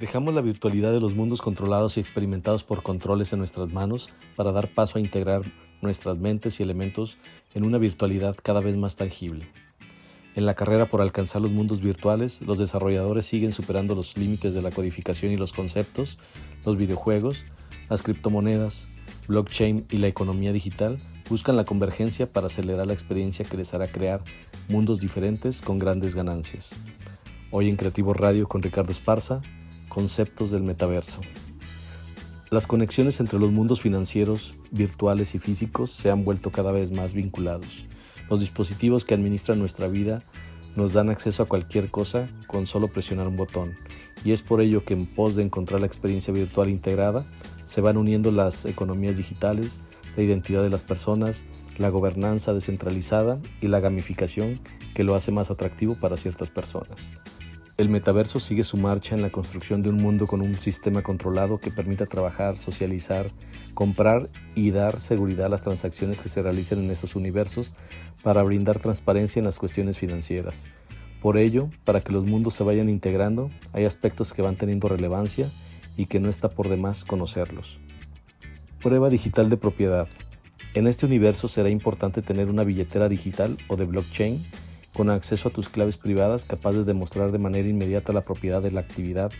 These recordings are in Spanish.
Dejamos la virtualidad de los mundos controlados y experimentados por controles en nuestras manos para dar paso a integrar nuestras mentes y elementos en una virtualidad cada vez más tangible. En la carrera por alcanzar los mundos virtuales, los desarrolladores siguen superando los límites de la codificación y los conceptos, los videojuegos, las criptomonedas, blockchain y la economía digital buscan la convergencia para acelerar la experiencia que les hará crear mundos diferentes con grandes ganancias. Hoy en Creativo Radio con Ricardo Esparza, conceptos del metaverso. Las conexiones entre los mundos financieros, virtuales y físicos se han vuelto cada vez más vinculados. Los dispositivos que administran nuestra vida nos dan acceso a cualquier cosa con solo presionar un botón, y es por ello que en pos de encontrar la experiencia virtual integrada, se van uniendo las economías digitales, la identidad de las personas, la gobernanza descentralizada y la gamificación que lo hace más atractivo para ciertas personas. El metaverso sigue su marcha en la construcción de un mundo con un sistema controlado que permita trabajar, socializar, comprar y dar seguridad a las transacciones que se realicen en esos universos para brindar transparencia en las cuestiones financieras. Por ello, para que los mundos se vayan integrando, hay aspectos que van teniendo relevancia y que no está por demás conocerlos. Prueba digital de propiedad. En este universo será importante tener una billetera digital o de blockchain con acceso a tus claves privadas capaz de demostrar de manera inmediata la propiedad de la actividad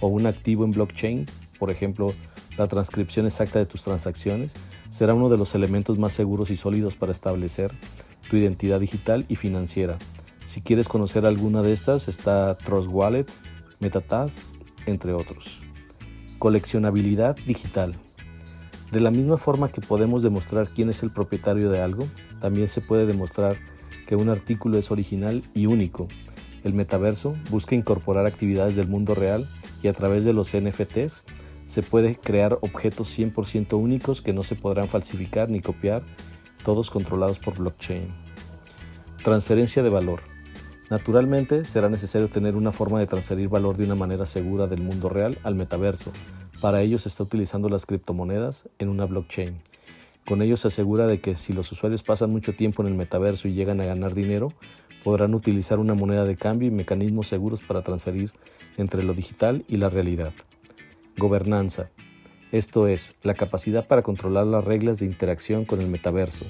o un activo en blockchain, por ejemplo, la transcripción exacta de tus transacciones, será uno de los elementos más seguros y sólidos para establecer tu identidad digital y financiera. Si quieres conocer alguna de estas, está Trust Wallet, Metatask, entre otros. Coleccionabilidad digital. De la misma forma que podemos demostrar quién es el propietario de algo, también se puede demostrar que un artículo es original y único. El metaverso busca incorporar actividades del mundo real y a través de los NFTs se puede crear objetos 100% únicos que no se podrán falsificar ni copiar, todos controlados por blockchain. Transferencia de valor. Naturalmente será necesario tener una forma de transferir valor de una manera segura del mundo real al metaverso. Para ello se está utilizando las criptomonedas en una blockchain. Con ello se asegura de que si los usuarios pasan mucho tiempo en el metaverso y llegan a ganar dinero, podrán utilizar una moneda de cambio y mecanismos seguros para transferir entre lo digital y la realidad. Gobernanza. Esto es, la capacidad para controlar las reglas de interacción con el metaverso.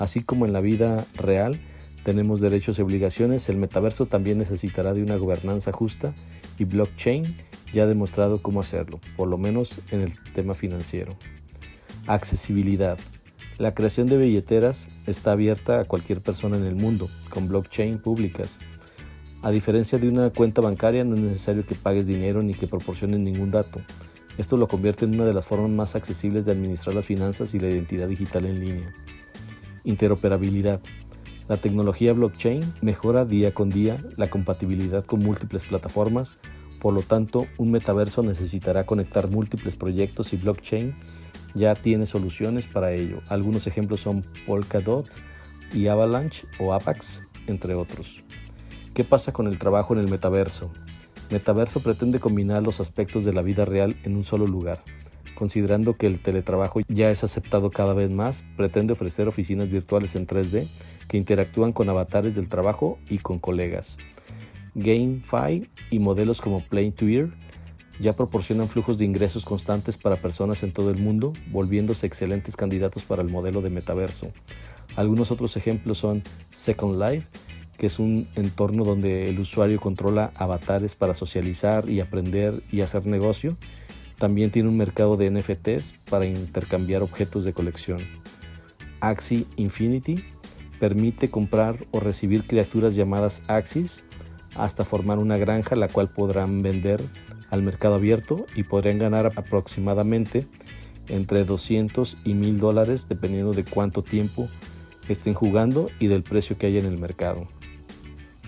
Así como en la vida real tenemos derechos y obligaciones, el metaverso también necesitará de una gobernanza justa y blockchain ya ha demostrado cómo hacerlo, por lo menos en el tema financiero. Accesibilidad. La creación de billeteras está abierta a cualquier persona en el mundo, con blockchain públicas. A diferencia de una cuenta bancaria, no es necesario que pagues dinero ni que proporciones ningún dato. Esto lo convierte en una de las formas más accesibles de administrar las finanzas y la identidad digital en línea. Interoperabilidad. La tecnología blockchain mejora día con día la compatibilidad con múltiples plataformas, por lo tanto, un metaverso necesitará conectar múltiples proyectos y blockchain ya tiene soluciones para ello. Algunos ejemplos son Polkadot y Avalanche o Apax, entre otros. ¿Qué pasa con el trabajo en el metaverso? Metaverso pretende combinar los aspectos de la vida real en un solo lugar. Considerando que el teletrabajo ya es aceptado cada vez más, pretende ofrecer oficinas virtuales en 3D que interactúan con avatares del trabajo y con colegas. GameFi y modelos como Play to Ear ya proporcionan flujos de ingresos constantes para personas en todo el mundo, volviéndose excelentes candidatos para el modelo de metaverso. Algunos otros ejemplos son Second Life, que es un entorno donde el usuario controla avatares para socializar y aprender y hacer negocio. También tiene un mercado de NFTs para intercambiar objetos de colección. Axie Infinity permite comprar o recibir criaturas llamadas Axis hasta formar una granja la cual podrán vender al mercado abierto y podrían ganar aproximadamente entre 200 y 1000 dólares dependiendo de cuánto tiempo estén jugando y del precio que haya en el mercado.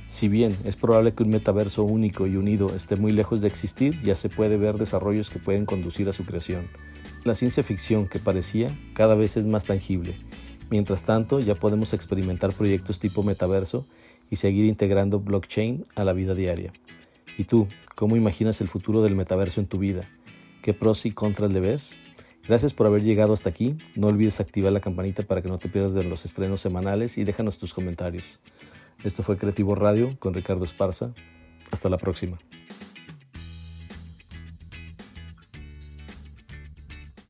Si bien es probable que un metaverso único y unido esté muy lejos de existir, ya se puede ver desarrollos que pueden conducir a su creación. La ciencia ficción que parecía cada vez es más tangible. Mientras tanto, ya podemos experimentar proyectos tipo metaverso y seguir integrando blockchain a la vida diaria. ¿Y tú, cómo imaginas el futuro del metaverso en tu vida? ¿Qué pros y contras le ves? Gracias por haber llegado hasta aquí. No olvides activar la campanita para que no te pierdas de los estrenos semanales y déjanos tus comentarios. Esto fue Creativo Radio con Ricardo Esparza. Hasta la próxima.